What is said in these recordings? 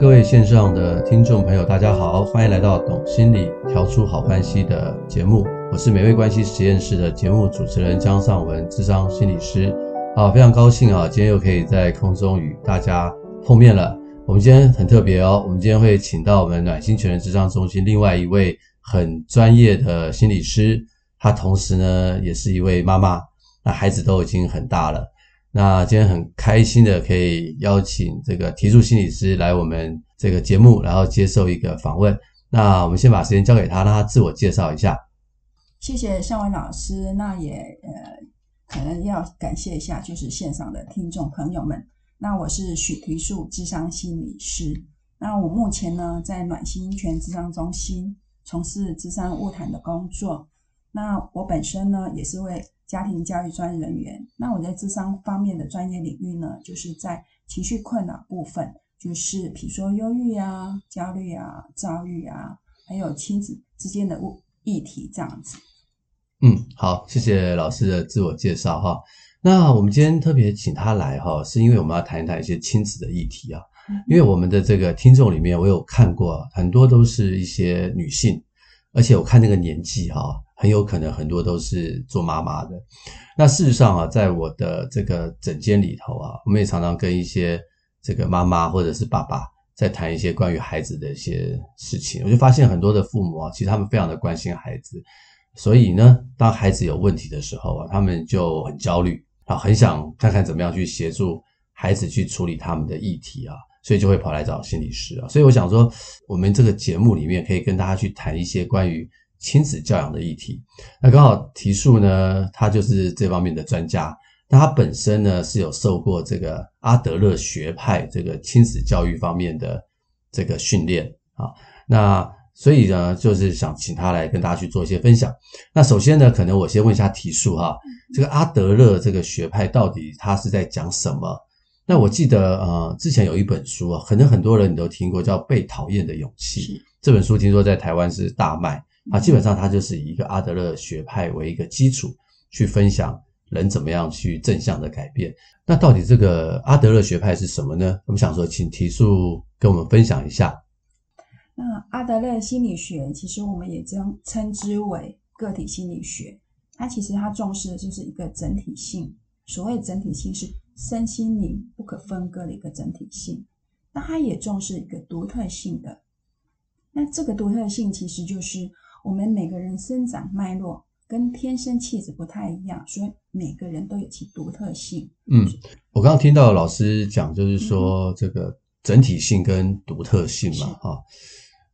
各位线上的听众朋友，大家好，欢迎来到《懂心理调出好关系》的节目，我是美味关系实验室的节目主持人江尚文，智商心理师。啊，非常高兴啊，今天又可以在空中与大家碰面了。我们今天很特别哦，我们今天会请到我们暖心全人智商中心另外一位很专业的心理师，他同时呢也是一位妈妈，那孩子都已经很大了。那今天很开心的可以邀请这个提速心理师来我们这个节目，然后接受一个访问。那我们先把时间交给他，让他自我介绍一下。谢谢尚文老师。那也呃，可能要感谢一下，就是线上的听众朋友们。那我是许提速智商心理师。那我目前呢在暖心全智商中心从事智商物谈的工作。那我本身呢也是位。家庭教育专业人员，那我在智商方面的专业领域呢，就是在情绪困扰部分，就是比如说忧郁啊、焦虑啊、躁郁啊，还有亲子之间的议题这样子。嗯，好，谢谢老师的自我介绍哈。那我们今天特别请他来哈，是因为我们要谈一谈一些亲子的议题啊。因为我们的这个听众里面，我有看过很多都是一些女性，而且我看那个年纪哈。很有可能很多都是做妈妈的。那事实上啊，在我的这个诊间里头啊，我们也常常跟一些这个妈妈或者是爸爸在谈一些关于孩子的一些事情。我就发现很多的父母啊，其实他们非常的关心孩子，所以呢，当孩子有问题的时候啊，他们就很焦虑啊，很想看看怎么样去协助孩子去处理他们的议题啊，所以就会跑来找心理师啊。所以我想说，我们这个节目里面可以跟大家去谈一些关于。亲子教养的议题，那刚好提速呢，他就是这方面的专家。那他本身呢是有受过这个阿德勒学派这个亲子教育方面的这个训练啊。那所以呢，就是想请他来跟大家去做一些分享。那首先呢，可能我先问一下提速哈，这个阿德勒这个学派到底他是在讲什么？那我记得呃，之前有一本书啊，可能很多人你都听过，叫《被讨厌的勇气》。这本书听说在台湾是大卖。啊，基本上它就是以一个阿德勒学派为一个基础，去分享人怎么样去正向的改变。那到底这个阿德勒学派是什么呢？我们想说，请提速跟我们分享一下。那阿德勒心理学，其实我们也称称之为个体心理学。它其实它重视的就是一个整体性。所谓整体性，是身心灵不可分割的一个整体性。那它也重视一个独特性的。那这个独特性，其实就是。我们每个人生长脉络跟天生气质不太一样，所以每个人都有其独特性。嗯，我刚刚听到老师讲，就是说这个整体性跟独特性嘛，哈、嗯，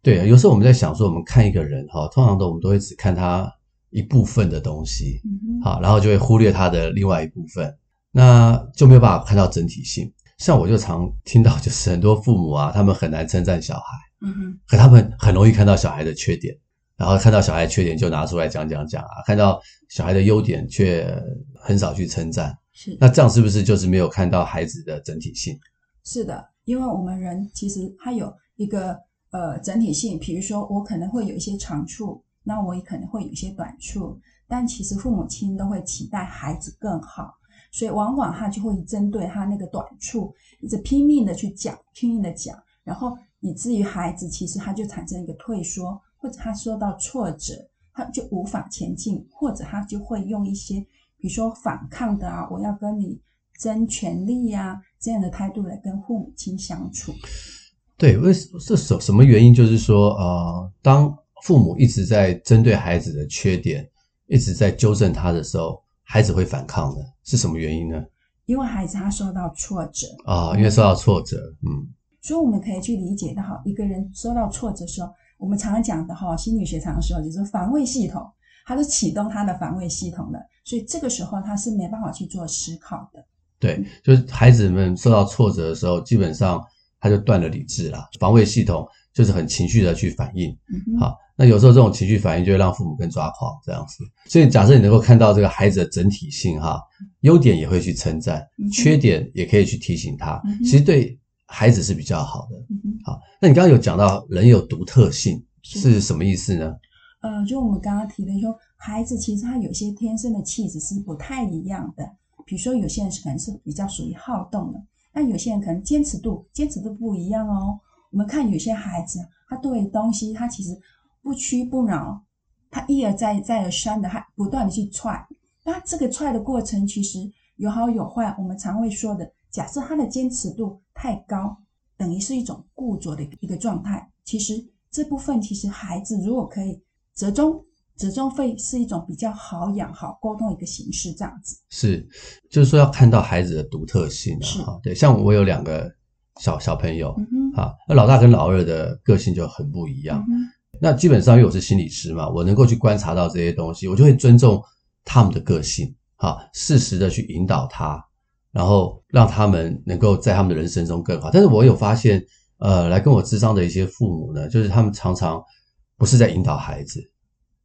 对啊，有时候我们在想说，我们看一个人哈，通常都我们都会只看他一部分的东西，嗯，好，然后就会忽略他的另外一部分，那就没有办法看到整体性。像我就常听到，就是很多父母啊，他们很难称赞小孩，嗯哼，可他们很容易看到小孩的缺点。然后看到小孩缺点就拿出来讲讲讲啊，看到小孩的优点却很少去称赞。是，那这样是不是就是没有看到孩子的整体性？是的，因为我们人其实他有一个呃整体性，比如说我可能会有一些长处，那我也可能会有一些短处，但其实父母亲都会期待孩子更好，所以往往他就会针对他那个短处，一直拼命的去讲，拼命的讲，然后以至于孩子其实他就产生一个退缩。或者他受到挫折，他就无法前进，或者他就会用一些，比如说反抗的啊，我要跟你争权利呀，这样的态度来跟父母亲相处。对，为是什什么原因？就是说，呃，当父母一直在针对孩子的缺点，一直在纠正他的时候，孩子会反抗的，是什么原因呢？因为孩子他受到挫折啊，因为受到挫折，嗯，所以我们可以去理解到，一个人受到挫折的时候。我们常常讲的哈，心理学常说就是防卫系统，它是启动它的防卫系统的，所以这个时候他是没办法去做思考的。对，就是孩子们受到挫折的时候，基本上他就断了理智了，防卫系统就是很情绪的去反应。嗯，好，那有时候这种情绪反应就会让父母更抓狂这样子。所以假设你能够看到这个孩子的整体性哈，优点也会去称赞，缺点也可以去提醒他，其实对孩子是比较好的。好，那你刚刚有讲到人有独特性是什么意思呢？呃，就我们刚刚提的说，孩子其实他有些天生的气质是不太一样的。比如说，有些人是可能是比较属于好动的，那有些人可能坚持度坚持度不一样哦。我们看有些孩子，他对东西他其实不屈不挠，他一而再再而三的，他不断的去踹。那这个踹的过程其实有好有坏。我们常会说的，假设他的坚持度太高，等于是一种固着的一个状态。其实这部分其实孩子如果可以折中。折中会是一种比较好养、好沟通的一个形式，这样子是，就是说要看到孩子的独特性啊。对，像我有两个小小朋友，嗯，啊，那老大跟老二的个性就很不一样。嗯，那基本上因为我是心理师嘛，我能够去观察到这些东西，我就会尊重他们的个性，啊，适时的去引导他，然后让他们能够在他们的人生中更好。但是我有发现，呃，来跟我智商的一些父母呢，就是他们常常不是在引导孩子。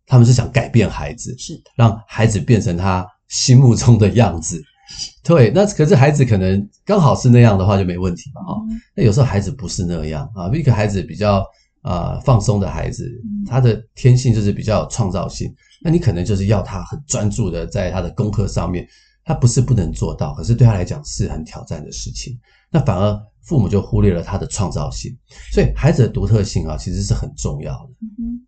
他们是想改变孩子，是让孩子变成他心目中的样子。对，那可是孩子可能刚好是那样的话就没问题嘛，哈、嗯。那有时候孩子不是那样啊，一个孩子比较啊、呃、放松的孩子，他的天性就是比较有创造性。那你可能就是要他很专注的在他的功课上面，他不是不能做到，可是对他来讲是很挑战的事情。那反而父母就忽略了他的创造性，所以孩子的独特性啊，其实是很重要的。嗯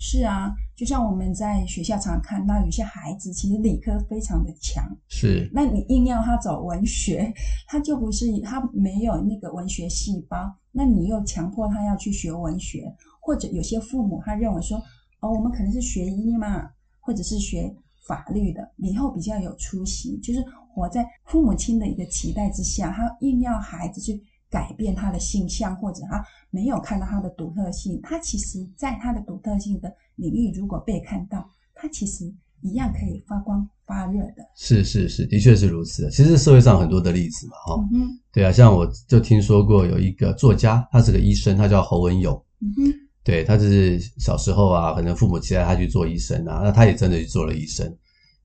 是啊，就像我们在学校常常看到有些孩子，其实理科非常的强，是。那你硬要他走文学，他就不是他没有那个文学细胞。那你又强迫他要去学文学，或者有些父母他认为说，哦，我们可能是学医嘛，或者是学法律的，以后比较有出息，就是活在父母亲的一个期待之下，他硬要孩子去。改变他的性向，或者他没有看到他的独特性，他其实在他的独特性的领域，如果被看到，他其实一样可以发光发热的。是是是，的确是如此的。其实社会上很多的例子嘛，哈、嗯，对啊，像我就听说过有一个作家，他是个医生，他叫侯文勇，嗯哼，对，他就是小时候啊，可能父母期待他去做医生啊，那他也真的去做了医生，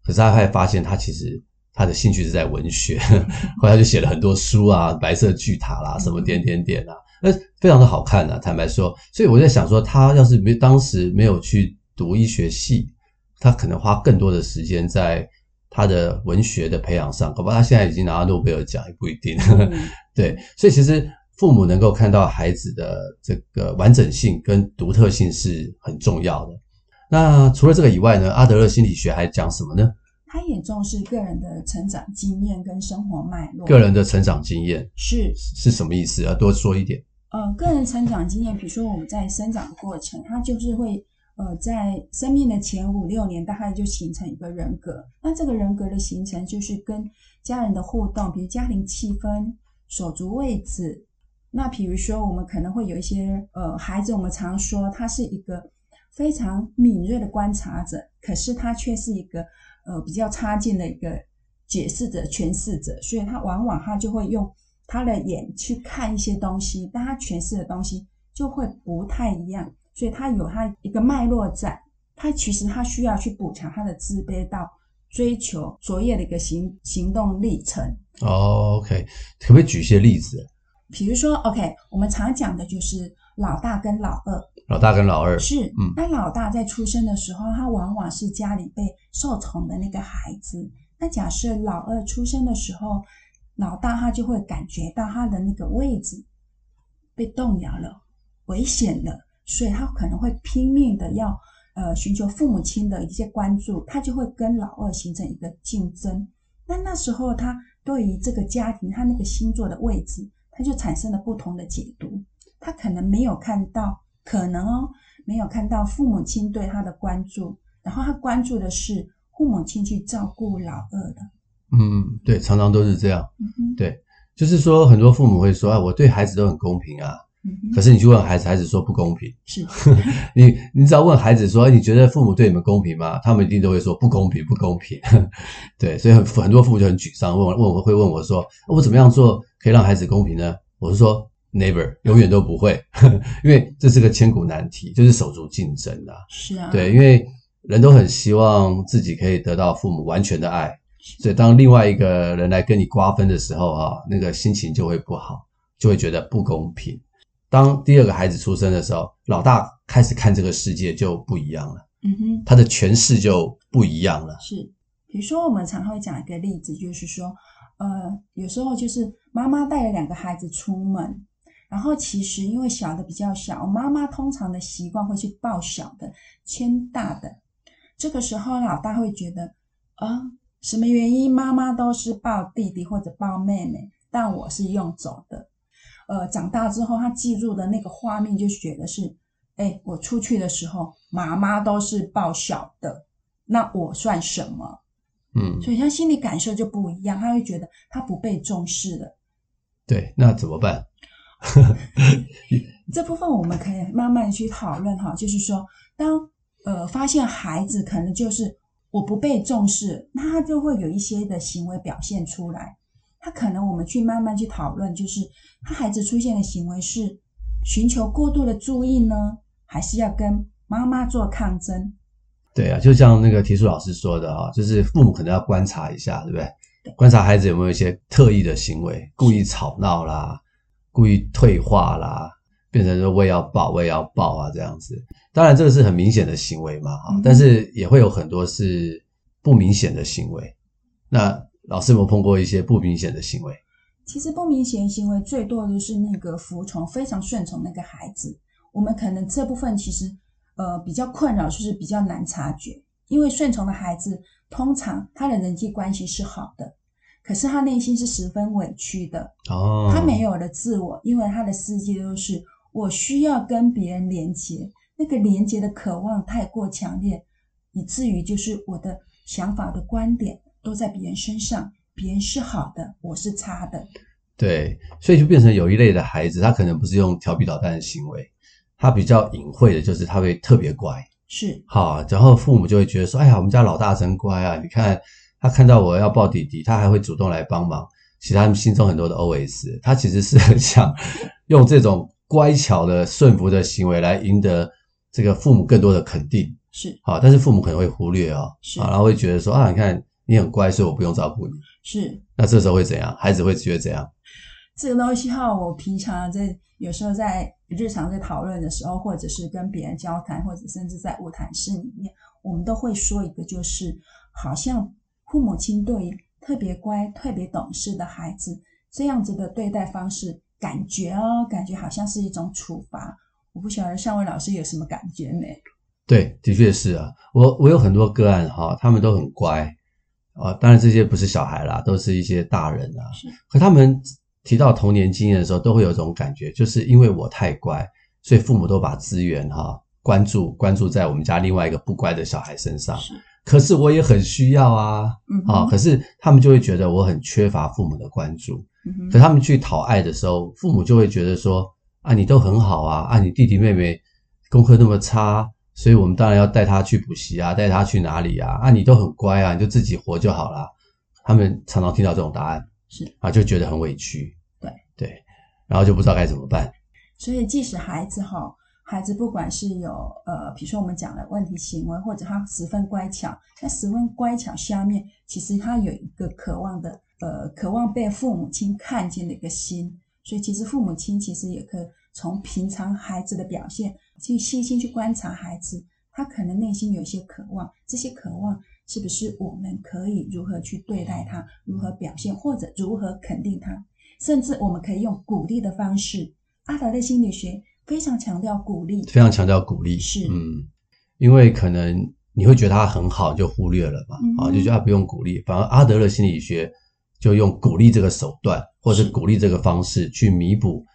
可是他还发现他其实。他的兴趣是在文学，后来他就写了很多书啊，《白色巨塔》啦，什么点点点啊，那非常的好看啊。坦白说，所以我在想说，他要是没当时没有去读医学系，他可能花更多的时间在他的文学的培养上，搞不好他现在已经拿到诺贝尔奖也不一定。对，所以其实父母能够看到孩子的这个完整性跟独特性是很重要的。那除了这个以外呢，阿德勒心理学还讲什么呢？他也重视个人的成长经验跟生活脉络。个人的成长经验是是什么意思？要多说一点。呃，个人成长经验，比如说我们在生长的过程，它就是会呃在生命的前五六年，大概就形成一个人格。那这个人格的形成，就是跟家人的互动，比如家庭气氛、手足位置。那比如说，我们可能会有一些呃孩子，我们常说他是一个非常敏锐的观察者，可是他却是一个。呃，比较差劲的一个解释者、诠释者，所以他往往他就会用他的眼去看一些东西，但他诠释的东西就会不太一样，所以他有他一个脉络在，他其实他需要去补强他的自卑到追求卓越的一个行行动历程。哦，OK，可不可以举一些例子？比如说，OK，我们常讲的就是老大跟老二。老大跟老二是，嗯，那老大在出生的时候，他往往是家里被受宠的那个孩子。那假设老二出生的时候，老大他就会感觉到他的那个位置被动摇了，危险了，所以他可能会拼命的要呃寻求父母亲的一些关注，他就会跟老二形成一个竞争。那那时候他对于这个家庭，他那个星座的位置，他就产生了不同的解读。他可能没有看到。可能哦，没有看到父母亲对他的关注，然后他关注的是父母亲去照顾老二的。嗯，对，常常都是这样。嗯哼，对，就是说很多父母会说啊，我对孩子都很公平啊，嗯，可是你去问孩子，孩子说不公平。是，你你只要问孩子说，你觉得父母对你们公平吗？他们一定都会说不公平，不公平。对，所以很很多父母就很沮丧，问我问我会问我说，我怎么样做可以让孩子公平呢？我是说，never，永远都不会，因为这是个千古难题，就是手足竞争啊。是啊，对，因为人都很希望自己可以得到父母完全的爱，所以当另外一个人来跟你瓜分的时候，啊，那个心情就会不好，就会觉得不公平。当第二个孩子出生的时候，老大开始看这个世界就不一样了，嗯哼，他的诠释就不一样了。是，比如说我们常会讲一个例子，就是说，呃，有时候就是妈妈带了两个孩子出门，然后其实因为小的比较小，妈妈通常的习惯会去抱小的，牵大的。这个时候老大会觉得，啊，什么原因妈妈都是抱弟弟或者抱妹妹，但我是用走的。呃，长大之后，他记住的那个画面就觉得是，哎，我出去的时候，妈妈都是抱小的，那我算什么？嗯，所以他心理感受就不一样，他会觉得他不被重视了。对，那怎么办？这部分我们可以慢慢去讨论哈，就是说，当呃发现孩子可能就是我不被重视，那他就会有一些的行为表现出来。他可能我们去慢慢去讨论，就是他孩子出现的行为是寻求过度的注意呢，还是要跟妈妈做抗争？对啊，就像那个提出老师说的啊，就是父母可能要观察一下，对不对？对，观察孩子有没有一些特异的行为，故意吵闹啦，故意退化啦，变成说我也要抱，我也要抱啊这样子。当然这个是很明显的行为嘛，啊，但是也会有很多是不明显的行为。那老师有没有碰过一些不明显的行为？其实不明显行为最多的就是那个服从、非常顺从那个孩子。我们可能这部分其实呃比较困扰，就是比较难察觉。因为顺从的孩子通常他的人际关系是好的，可是他内心是十分委屈的。哦，他没有了自我，因为他的世界都是我需要跟别人连接，那个连接的渴望太过强烈，以至于就是我的想法的观点。都在别人身上，别人是好的，我是差的。对，所以就变成有一类的孩子，他可能不是用调皮捣蛋的行为，他比较隐晦的，就是他会特别乖。是，好，然后父母就会觉得说：“哎呀，我们家老大真乖啊！你看他看到我要抱弟弟，他还会主动来帮忙。”其实他们心中很多的 OS，他其实是很想用这种乖巧的顺服的行为来赢得这个父母更多的肯定。是，好，但是父母可能会忽略哦，是，然后会觉得说：“啊，你看。”你很乖，所以我不用照顾你。是，那这时候会怎样？孩子会觉得怎样？这个东西哈，我平常在有时候在日常在讨论的时候，或者是跟别人交谈，或者甚至在物谈室里面，我们都会说一个，就是好像父母亲对于特别乖、特别懂事的孩子，这样子的对待方式，感觉哦，感觉好像是一种处罚。我不晓得尚伟老师有什么感觉没？对，的确是啊，我我有很多个案哈，他们都很乖。啊、哦，当然这些不是小孩啦，都是一些大人啊。是，可他们提到童年经验的时候，都会有一种感觉，就是因为我太乖，所以父母都把资源哈、哦、关注关注在我们家另外一个不乖的小孩身上。是，可是我也很需要啊，嗯啊、哦，可是他们就会觉得我很缺乏父母的关注。嗯，可他们去讨爱的时候，父母就会觉得说啊，你都很好啊，啊，你弟弟妹妹功课那么差。所以我们当然要带他去补习啊，带他去哪里啊？啊，你都很乖啊，你就自己活就好了。他们常常听到这种答案，是啊，就觉得很委屈，对对，然后就不知道该怎么办。所以，即使孩子哈，孩子不管是有呃，比如说我们讲的问题行为，或者他十分乖巧，那十分乖巧下面，其实他有一个渴望的呃，渴望被父母亲看见的一个心。所以，其实父母亲其实也可以从平常孩子的表现。去细心去观察孩子，他可能内心有一些渴望，这些渴望是不是我们可以如何去对待他，如何表现，或者如何肯定他，甚至我们可以用鼓励的方式。阿德勒心理学非常强调鼓励，非常强调鼓励，是嗯，因为可能你会觉得他很好，就忽略了嘛，啊、嗯，就觉得他不用鼓励，反而阿德勒心理学就用鼓励这个手段，或者鼓励这个方式去弥补。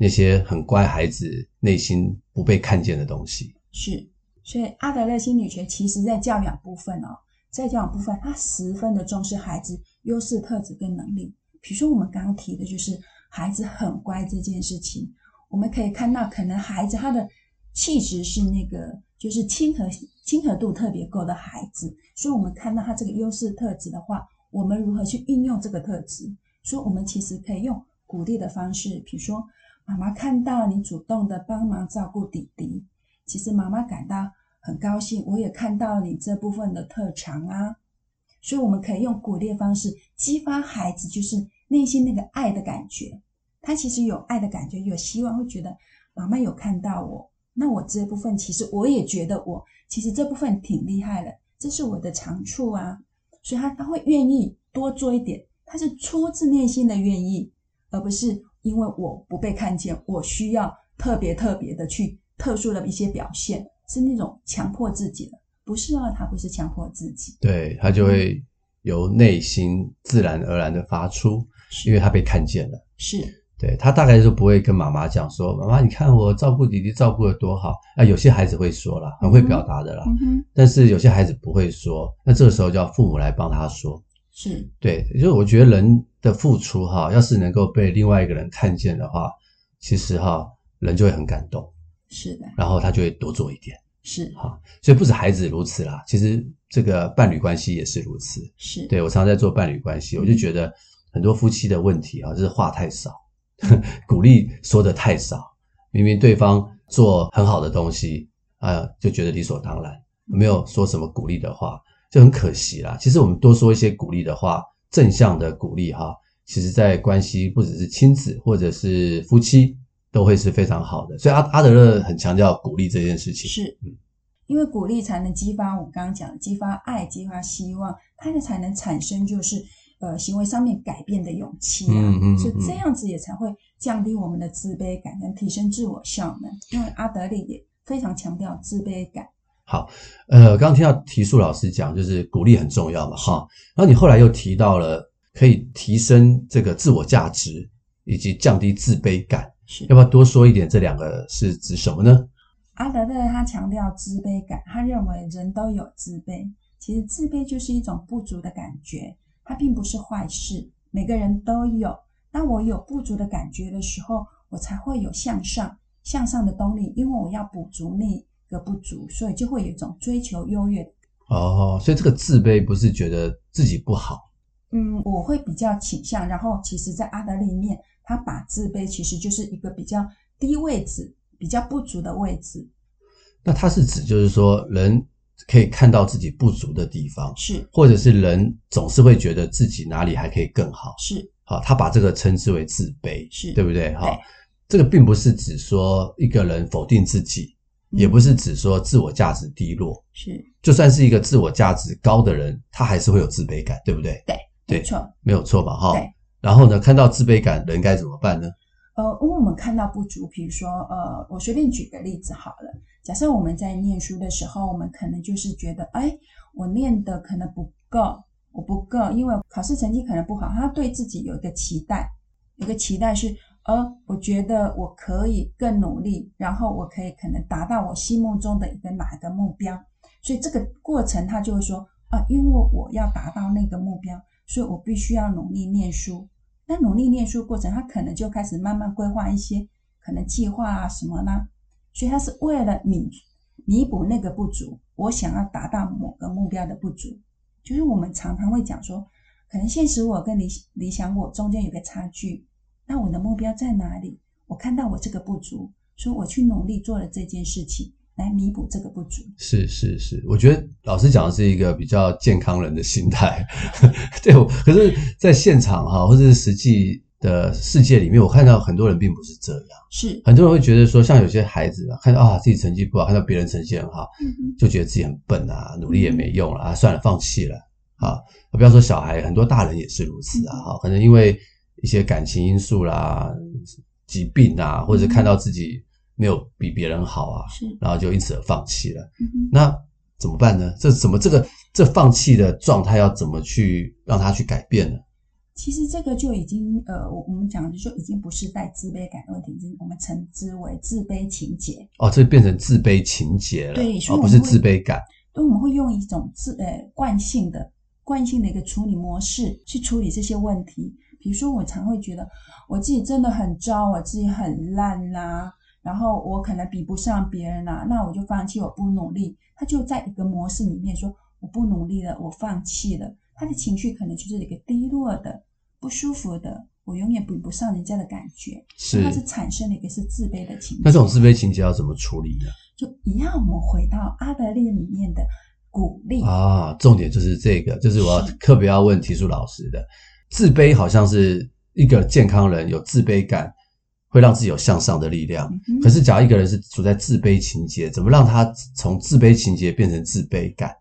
那些很乖孩子内心不被看见的东西，是，所以阿德勒心理学其实在教养部分哦，在教养部分，他十分的重视孩子优势特质跟能力。比如说我们刚刚提的就是孩子很乖这件事情，我们可以看到，可能孩子他的气质是那个就是亲和亲和度特别够的孩子，所以我们看到他这个优势特质的话，我们如何去运用这个特质？所以我们其实可以用鼓励的方式，比如说妈妈看到你主动的帮忙照顾弟弟，其实妈妈感到很高兴，我也看到你这部分的特长啊，所以我们可以用鼓励的方式激发孩子，就是内心那个爱的感觉。他其实有爱的感觉，有希望，会觉得妈妈有看到我。那我这部分其实我也觉得我其实这部分挺厉害的，这是我的长处啊。所以他他会愿意多做一点，他是出自内心的愿意，而不是因为我不被看见，我需要特别特别的去特殊的一些表现，是那种强迫自己的。不是啊，他不是强迫自己，对，他就会由内心自然而然的发出，因为他被看见了，是。对，他大概就不会跟妈妈讲说：“妈妈，你看我照顾弟弟照顾的多好。”啊，有些孩子会说了，很会表达的啦。但是有些孩子不会说，那这个时候就要父母来帮他说。是。对，就是我觉得人的付出哈，要是能够被另外一个人看见的话，其实哈，人就会很感动。是的。然后他就会多做一点。是。哈，所以不止孩子如此啦，其实这个伴侣关系也是如此。是。对，我常常在做伴侣关系，我就觉得很多夫妻的问题啊，就是话太少。鼓励说的太少，明明对方做很好的东西，啊，就觉得理所当然，没有说什么鼓励的话，就很可惜啦。其实我们多说一些鼓励的话，正向的鼓励哈，其实在关系不只是亲子或者是夫妻，都会是非常好的。所以阿阿德勒很强调鼓励这件事情，是，嗯，因为鼓励才能激发我们刚刚讲的激发爱、激发希望，它就才能产生就是。呃，行为上面改变的勇气啊，嗯嗯嗯、所以这样子也才会降低我们的自卑感，跟提升自我效能。因为阿德勒也非常强调自卑感。好，呃，刚刚听到提速老师讲，就是鼓励很重要嘛，哈。然后你后来又提到了可以提升这个自我价值以及降低自卑感，是要不要多说一点？这两个是指什么呢？阿德勒他强调自卑感，他认为人都有自卑，其实自卑就是一种不足的感觉。它并不是坏事，每个人都有。当我有不足的感觉的时候，我才会有向上、向上的动力，因为我要补足那个不足，所以就会有一种追求优越。哦，所以这个自卑不是觉得自己不好。嗯，我会比较倾向。然后，其实，在阿德勒里面，他把自卑其实就是一个比较低位置、比较不足的位置。那他是指，就是说人。可以看到自己不足的地方，是，或者是人总是会觉得自己哪里还可以更好，是，好，他把这个称之为自卑，是对不对？哈，这个并不是指说一个人否定自己，嗯，也不是指说自我价值低落，是，就算是一个自我价值高的人，他还是会有自卑感，对不对？对，对，没错，没有错吧？哈，对。然后呢，看到自卑感，人该怎么办呢？呃，因为我们看到不足，比如说，呃，我随便举个例子好了。假设我们在念书的时候，我们可能就是觉得，哎，我念的可能不够，我不够，因为考试成绩可能不好。他对自己有一个期待，有个期待是，呃，我觉得我可以更努力，然后我可以可能达到我心目中的一个哪一个目标。所以这个过程，他就会说，啊，因为我要达到那个目标，所以我必须要努力念书。那努力念书过程，他可能就开始慢慢规划一些可能计划啊什么啦？所以他是为了弥弥补那个不足，我想要达到某个目标的不足，就是我们常常会讲说，可能现实我跟理理想我中间有个差距，那我的目标在哪里？我看到我这个不足，所以我去努力做了这件事情来弥补这个不足。是是是，我觉得老师讲的是一个比较健康人的心态，对，可是在现场哈，或者是实际。的世界里面，我看到很多人并不是这样，是很多人会觉得说，像有些孩子啊，看到啊自己成绩不好，看到别人成绩很好，嗯嗯，就觉得自己很笨啊，努力也没用了啊，算了，放弃了啊。不要说小孩，很多大人也是如此啊。哈，可能因为一些感情因素啦、疾病啊，或者看到自己没有比别人好啊，是，然后就因此而放弃了。那怎么办呢？这怎么这个这放弃的状态要怎么去让他去改变呢？其实这个就已经，呃，我我们讲的就已经不是带自卑感的问题，我们称之为自卑情结。哦，这变成自卑情结了，对，所以哦，不是自卑感。对，我们会用一种自呃惯性的惯性的一个处理模式去处理这些问题。比如说，我常会觉得我自己真的很糟，我自己很烂啦、啊，然后我可能比不上别人呐，那我就放弃，我不努力。他就在一个模式里面说，我不努力了，我放弃了。他的情绪可能就是一个低落的、不舒服的，我永远比不上人家的感觉。是，他是产生了一个是自卑的情绪。那这种自卑情节要怎么处理呢？就一样，我们回到阿德勒里面的鼓励啊，重点就是这个，就是我要特别要问提出老师的。自卑好像是一个健康人有自卑感，会让自己有向上的力量。嗯、可是，假如一个人是处在自卑情节，怎么让他从自卑情节变成自卑感？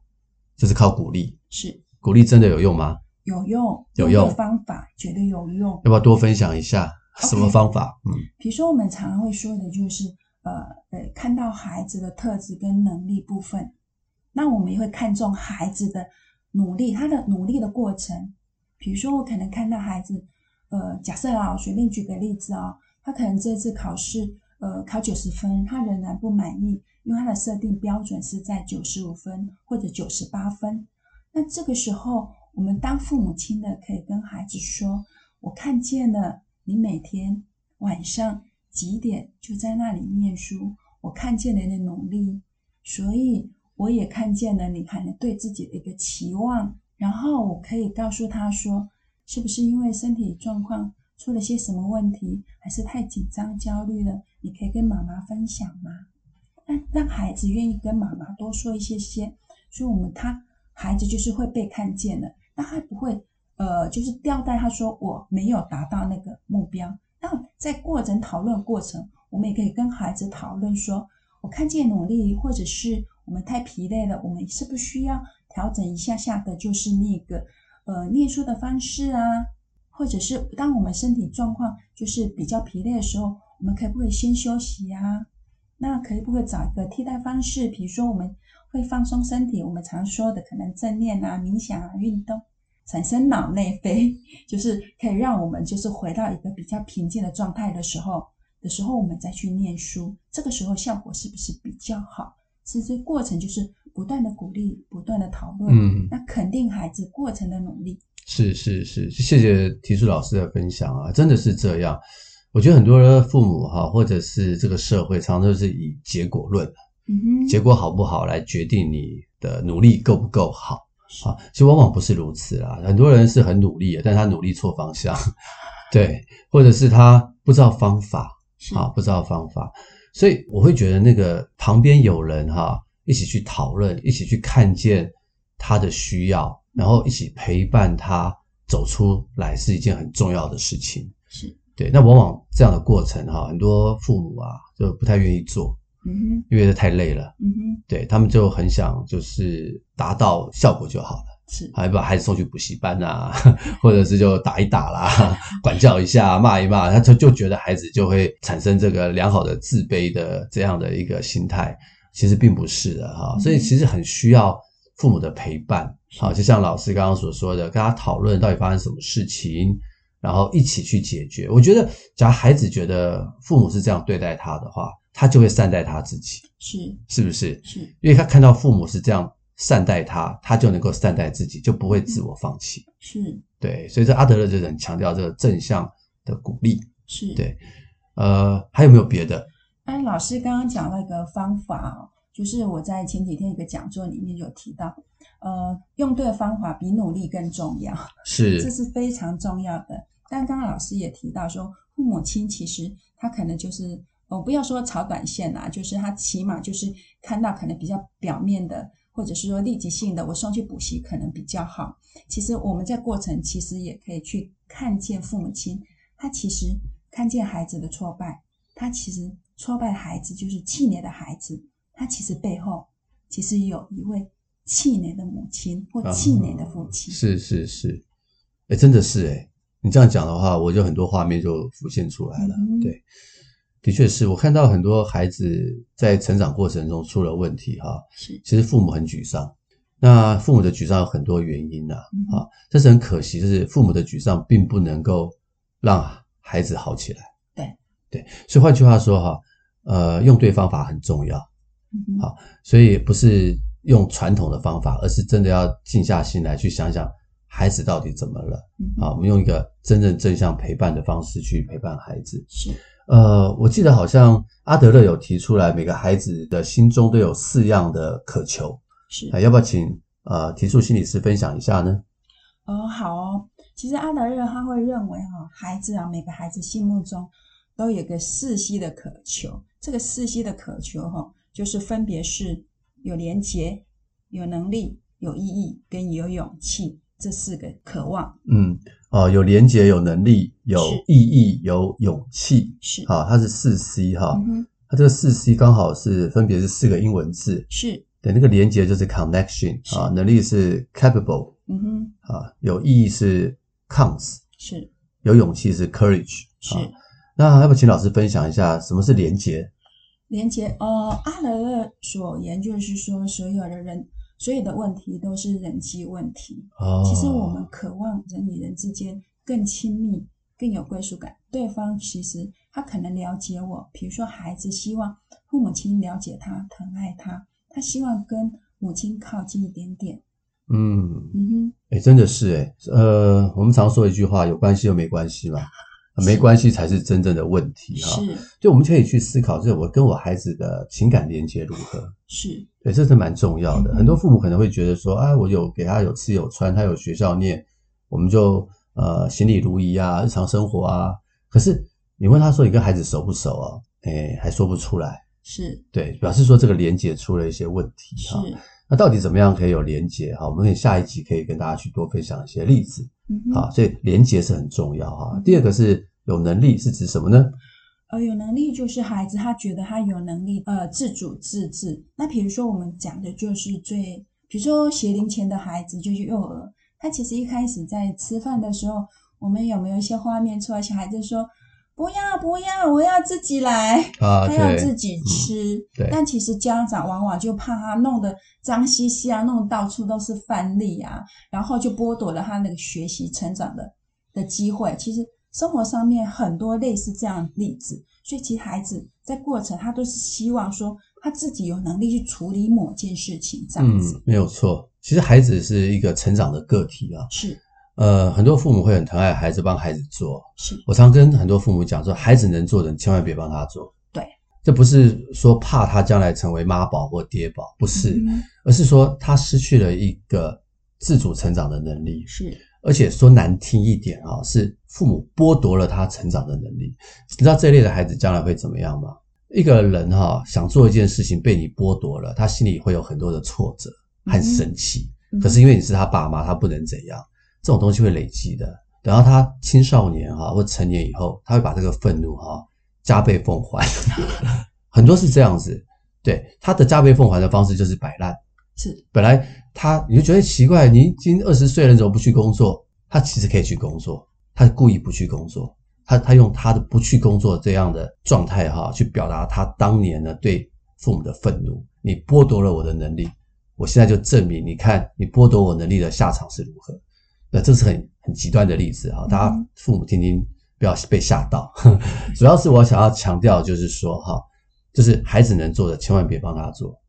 就是靠鼓励。是，鼓励真的有用吗？有用，有用。方法绝对有用。要不要多分享一下什么方法？嗯，比如说我们常常会说的就是，呃，呃，看到孩子的特质跟能力部分，那我们也会看重孩子的努力，他的努力的过程。比如说，我可能看到孩子，呃，假设啊，随便举个例子啊，他可能这次考试，呃，考九十分，他仍然不满意，因为他的设定标准是在九十五分或者九十八分。那这个时候，我们当父母亲的可以跟孩子说：“我看见了你每天晚上几点就在那里念书，我看见了你的努力，所以我也看见了你可能对自己的一个期望。”然后我可以告诉他说，是不是因为身体状况出了些什么问题，还是太紧张焦虑了？你可以跟妈妈分享吗？让让孩子愿意跟妈妈多说一些些，所以我们他孩子就是会被看见的，那他不会呃就是吊带他说我没有达到那个目标。那在过程讨论过程，我们也可以跟孩子讨论说，我看见努力，或者是我们太疲累了，我们是不需要？调整一下下的就是那个呃念书的方式啊，或者是当我们身体状况就是比较疲累的时候，我们可不可以先休息啊？那可不可以找一个替代方式？比如说我们会放松身体，我们常说的可能正念啊、冥想啊、运动，产生脑内啡，就是可以让我们就是回到一个比较平静的状态的时候的时候，我们再去念书，这个时候效果是不是比较好？其实过程就是。不断的鼓励，不断的讨论，嗯，那肯定孩子过程的努力。是是是，谢谢提出老师的分享啊，真的是这样。我觉得很多父母哈，或者是这个社会，常常都是以结果论，嗯哼，结果好不好来决定你的努力够不够好啊。其实往往不是如此啦，很多人是很努力的，但他努力错方向，对，或者是他不知道方法，啊，不知道方法，所以我会觉得那个旁边有人哈。一起去讨论，一起去看见他的需要，然后一起陪伴他走出来，是一件很重要的事情。是对。那往往这样的过程哈，很多父母啊就不太愿意做，嗯哼，因为这太累了，嗯哼，对他们就很想就是达到效果就好了，是，还把孩子送去补习班啊，或者是就打一打啦，管教一下，骂一骂，他就就觉得孩子就会产生这个良好的自卑的这样的一个心态。其实并不是的哈，所以其实很需要父母的陪伴。好，就像老师刚刚所说的，跟他讨论到底发生什么事情，然后一起去解决。我觉得，假如孩子觉得父母是这样对待他的话，他就会善待他自己。是，是不是？是，因为他看到父母是这样善待他，他就能够善待自己，就不会自我放弃。是，对。所以这阿德勒就很强调这个正向的鼓励。是对。呃，还有没有别的？哎，老师刚刚讲那个方法哦，就是我在前几天一个讲座里面有提到，呃，用对的方法比努力更重要，是，这是非常重要的。但刚刚老师也提到说，父母亲其实他可能就是，我不要说炒短线啦，就是他起码就是看到可能比较表面的，或者是说立即性的，我送去补习可能比较好。其实我们在过程其实也可以去看见父母亲，他其实看见孩子的挫败，他其实。挫败的孩子就是气馁的孩子，他其实背后其实有一位气馁的母亲或气馁的父亲。是是是，哎，真的是哎，你这样讲的话，我就很多画面就浮现出来了。嗯、对，的确是我看到很多孩子在成长过程中出了问题哈，是，其实父母很沮丧。那父母的沮丧有很多原因呐，啊，这是很可惜，就是父母的沮丧并不能够让孩子好起来。对对，所以换句话说哈。呃，用对方法很重要，好，所以不是用传统的方法，而是真的要静下心来去想想孩子到底怎么了？嗯、啊，我们用一个真正正向陪伴的方式去陪伴孩子。是，呃，我记得好像阿德勒有提出来，每个孩子的心中都有四样的渴求。是，啊，要不要请呃提出心理师分享一下呢？哦，好哦。其实阿德勒他会认为哈，孩子啊，每个孩子心目中都有个四 C 的渴求。这个四 C 的渴求哈，就是分别是有连结、有能力、有意义跟有勇气。这四个渴望，嗯，哦，有连结，有能力，有意义，有勇气，是，好，它是四 C 哈，嗯，它这个四 C 刚好是分别是四个英文字，是，对，那个连接就是 connection 啊，能力是 capable，嗯哼，啊，有意义是 counts，是，有勇气是 courage，是，那要不请老师分享一下什么是连结？连结，呃，阿德勒所言就是说所有的人。所有的问题都是人际问题。哦，其实我们渴望人与人之间更亲密、更有归属感。对方其实他可能了解我，比如说孩子希望父母亲了解他、疼爱他，他希望跟母亲靠近一点点。嗯嗯哼，哎，真的是哎，呃，我们常说一句话：有关系又没关系嘛。没关系才是真正的问题哈，是，就我们可以去思考，就是我跟我孩子的情感连接如何？是，对，这是蛮重要的。很多父母可能会觉得说，啊，我有给他有吃有穿，他有学校念，我们就呃行礼如仪啊，日常生活啊。可是你问他说，你跟孩子熟不熟啊？哎，还说不出来。是，对，表示说这个连接出了一些问题哈。那到底怎么样可以有连结哈？我们可以下一集可以跟大家去多分享一些例子。好，所以连结是很重要哈。第二个是有能力，是指什么呢？呃，有能力就是孩子他觉得他有能力，呃，自主自治。那比如说我们讲的就是最，比如说学龄前的孩子就是幼儿，他其实一开始在吃饭的时候，我们有没有一些画面出来？小孩子说。不要不要，我要自己来，啊、他要自己吃。但其实家长往往就怕他弄得脏兮兮啊，弄得到处都是饭粒啊，然后就剥夺了他那个学习成长的的机会。其实生活上面很多类似这样的例子，所以其实孩子在过程他都是希望说他自己有能力去处理某件事情，这样子。嗯，没有错。其实孩子是一个成长的个体啊。是。呃，很多父母会很疼爱孩子，帮孩子做。是我常跟很多父母讲说，孩子能做的，你千万别帮他做。对，这不是说怕他将来成为妈宝或爹宝，不是，嗯、而是说他失去了一个自主成长的能力。是，而且说难听一点啊，是父母剥夺了他成长的能力。你知道这类的孩子将来会怎么样吗？一个人哈想做一件事情被你剥夺了，他心里会有很多的挫折和生气。嗯、可是因为你是他爸妈，他不能怎样。这种东西会累积的，等到他青少年哈或成年以后，他会把这个愤怒哈加倍奉还，很多是这样子。对，他的加倍奉还的方式就是摆烂。是，本来他你就觉得奇怪，你已经二十岁了，你怎么不去工作？他其实可以去工作，他故意不去工作，他他用他的不去工作这样的状态哈，去表达他当年呢对父母的愤怒。你剥夺了我的能力，我现在就证明，你看你剥夺我能力的下场是如何。那这是很很极端的例子哈，大家父母听听，不要被吓到。主要是我想要强调，就是说哈，就是孩子能做的，千万别帮他做，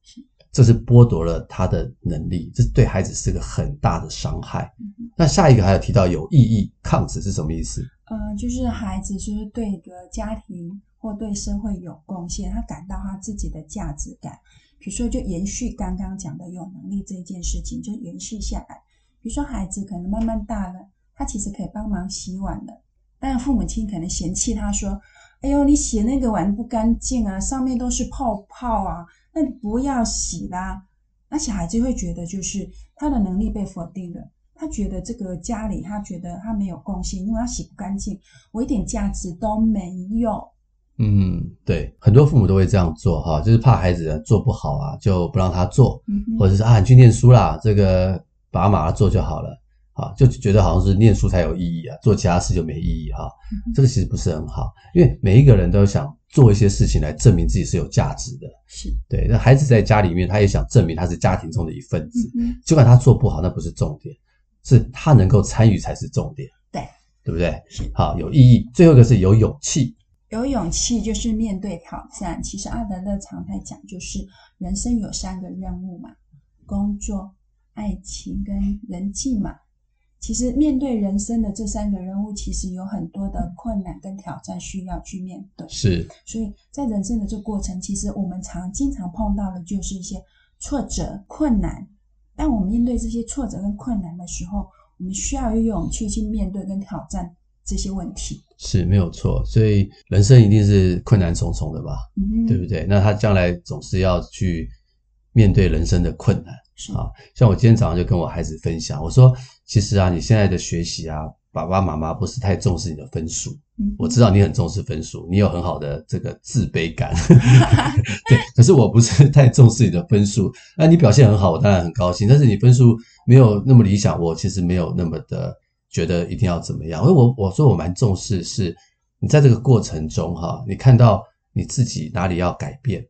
这是剥夺了他的能力，这对孩子是个很大的伤害。那下一个还有提到有意义，count 是什么意思？呃，就是孩子就是对一个家庭或对社会有贡献，他感到他自己的价值感。比如说，就延续刚刚讲的有能力这件事情，就延续下来。比如说，孩子可能慢慢大了，他其实可以帮忙洗碗的，但父母亲可能嫌弃他说：“哎呦，你洗那个碗不干净啊，上面都是泡泡啊，那你不要洗啦。”那小孩子会觉得，就是他的能力被否定了，他觉得这个家里，他觉得他没有贡献，因为他洗不干净，我一点价值都没有。嗯，对，很多父母都会这样做哈，就是怕孩子做不好啊，就不让他做，嗯、或者是啊，你去念书啦，这个。把它马上做就好了，啊，就觉得好像是念书才有意义啊，做其他事就没意义哈。这个其实不是很好，因为每一个人都想做一些事情来证明自己是有价值的。是对，那孩子在家里面，他也想证明他是家庭中的一份子。嗯尽管他做不好，那不是重点，是他能够参与才是重点。对，对不对？是好，有意义。最后一个是有勇气，有勇气就是面对挑战。其实阿德勒常在讲，就是人生有三个任务嘛，工作。爱情跟人际嘛，其实面对人生的这三个人物，其实有很多的困难跟挑战需要去面对。是，所以在人生的这过程，其实我们常经常碰到的就是一些挫折、困难。当我们面对这些挫折跟困难的时候，我们需要有勇气去面对跟挑战这些问题。是，没有错。所以人生一定是困难重重的吧？嗯，对不对？那他将来总是要去面对人生的困难。是啊，像我今天早上就跟我孩子分享，我说，其实啊，你现在的学习啊，爸爸妈妈不是太重视你的分数。嗯，我知道你很重视分数，你有很好的这个自卑感。对，可是我不是太重视你的分数。那你表现很好，我当然很高兴。但是你分数没有那么理想，我其实没有那么的觉得一定要怎么样。因为我我说我蛮重视，是你在这个过程中哈，你看到你自己哪里要改变，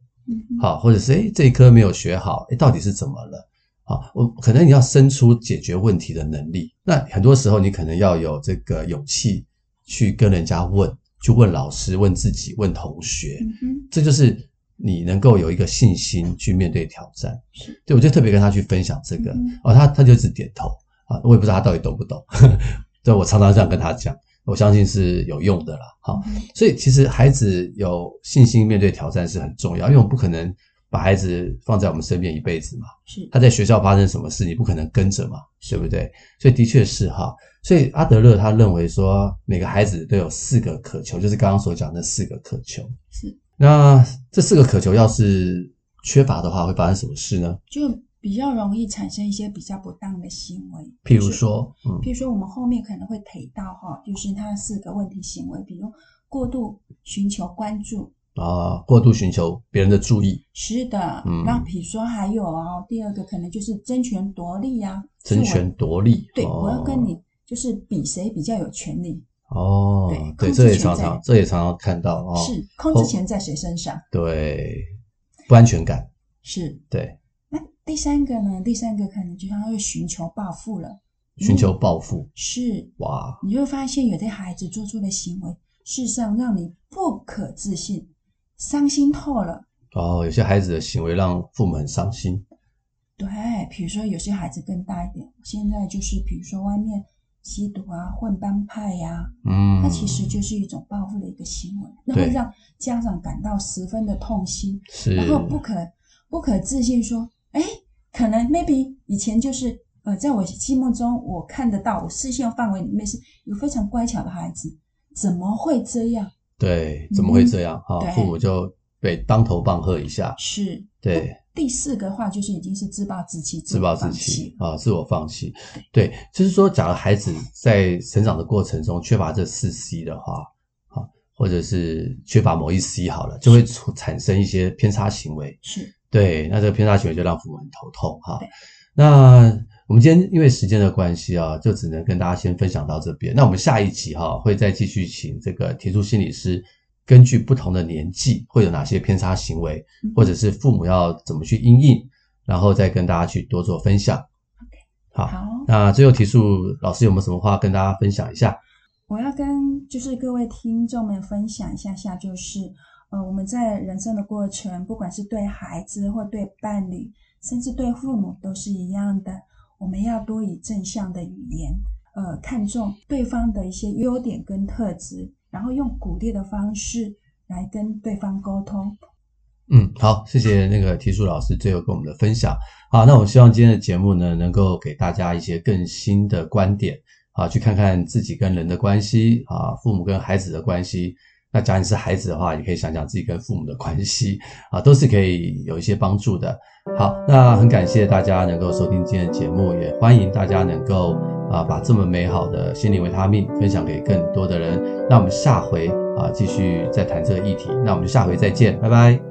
好，或者是诶这一科没有学好，诶到底是怎么了？啊，我可能你要生出解决问题的能力。那很多时候你可能要有这个勇气去跟人家问，去问老师、问自己、问同学。嗯，这就是你能够有一个信心去面对挑战。对，我就特别跟他去分享这个。哦，他他就一直点头啊，我也不知道他到底懂不懂。对，我常常这样跟他讲，我相信是有用的啦。好，所以其实孩子有信心面对挑战是很重要，因为我们不可能。把孩子放在我们身边一辈子嘛，是他在学校发生什么事，你不可能跟着嘛，对不对？所以的确是哈，所以阿德勒他认为说，每个孩子都有四个渴求，就是刚刚所讲的四个渴求。是，那这四个渴求要是缺乏的话，会发生什么事呢？就比较容易产生一些比较不当的行为，譬如说，嗯，譬如说我们后面可能会提到哈，就是他四个问题行为，比如过度寻求关注。啊，过度寻求别人的注意，是的，嗯，那比如说还有啊，第二个可能就是争权夺利啊，争权夺利，对，哦，我要跟你就是比谁比较有权利，哦，对，对，这也常常，这也常常看到哦，是控制权在谁身上？对，不安全感，是，对。那第三个呢？第三个可能就像他会寻求报复了，寻求报复，嗯，是，哇，你就会发现有的孩子做出的行为，事实上让你不可置信。伤心透了。哦，有些孩子的行为让父母很伤心。对，比如说有些孩子更大一点，现在就是比如说外面吸毒啊、混帮派呀、啊，嗯，那其实就是一种报复的一个行为，那会让家长感到十分的痛心，是，然后不可不可置信说，哎，可能 maybe 以前就是呃，在我心目中我看得到，我视线范围里面是有非常乖巧的孩子，怎么会这样？对，怎么会这样？哈、嗯，父母就被当头棒喝一下。是，对。第四个话就是已经是自暴自弃，自暴自弃啊，自我放弃。对，就是说，假如孩子在成长的过程中缺乏这四 C 的话，啊，或者是缺乏某一 C 好了，就会产生一些偏差行为。是，对，那这个偏差行为就让父母很头痛哈。那。我们今天因为时间的关系啊，就只能跟大家先分享到这边。那我们下一集哈，会再继续请这个提出心理师，根据不同的年纪会有哪些偏差行为，或者是父母要怎么去因应，然后再跟大家去多做分享。好，好，那最后铁树老师有没有什么话跟大家分享一下？我要跟就是各位听众们分享一下下，就是呃，我们在人生的过程，不管是对孩子或对伴侣，甚至对父母，都是一样的。我们要多以正向的语言，呃，看重对方的一些优点跟特质，然后用鼓励的方式来跟对方沟通。嗯，好，谢谢那个铁树老师最后跟我们的分享。好，那我希望今天的节目呢，能够给大家一些更新的观点，啊，去看看自己跟人的关系，啊，父母跟孩子的关系。那假如你是孩子的话，也可以想想自己跟父母的关系，啊，都是可以有一些帮助的。好，那很感谢大家能够收听今天的节目，也欢迎大家能够啊把这么美好的心灵维他命分享给更多的人。那我们下回啊继续再谈这个议题，那我们就下回再见，拜拜。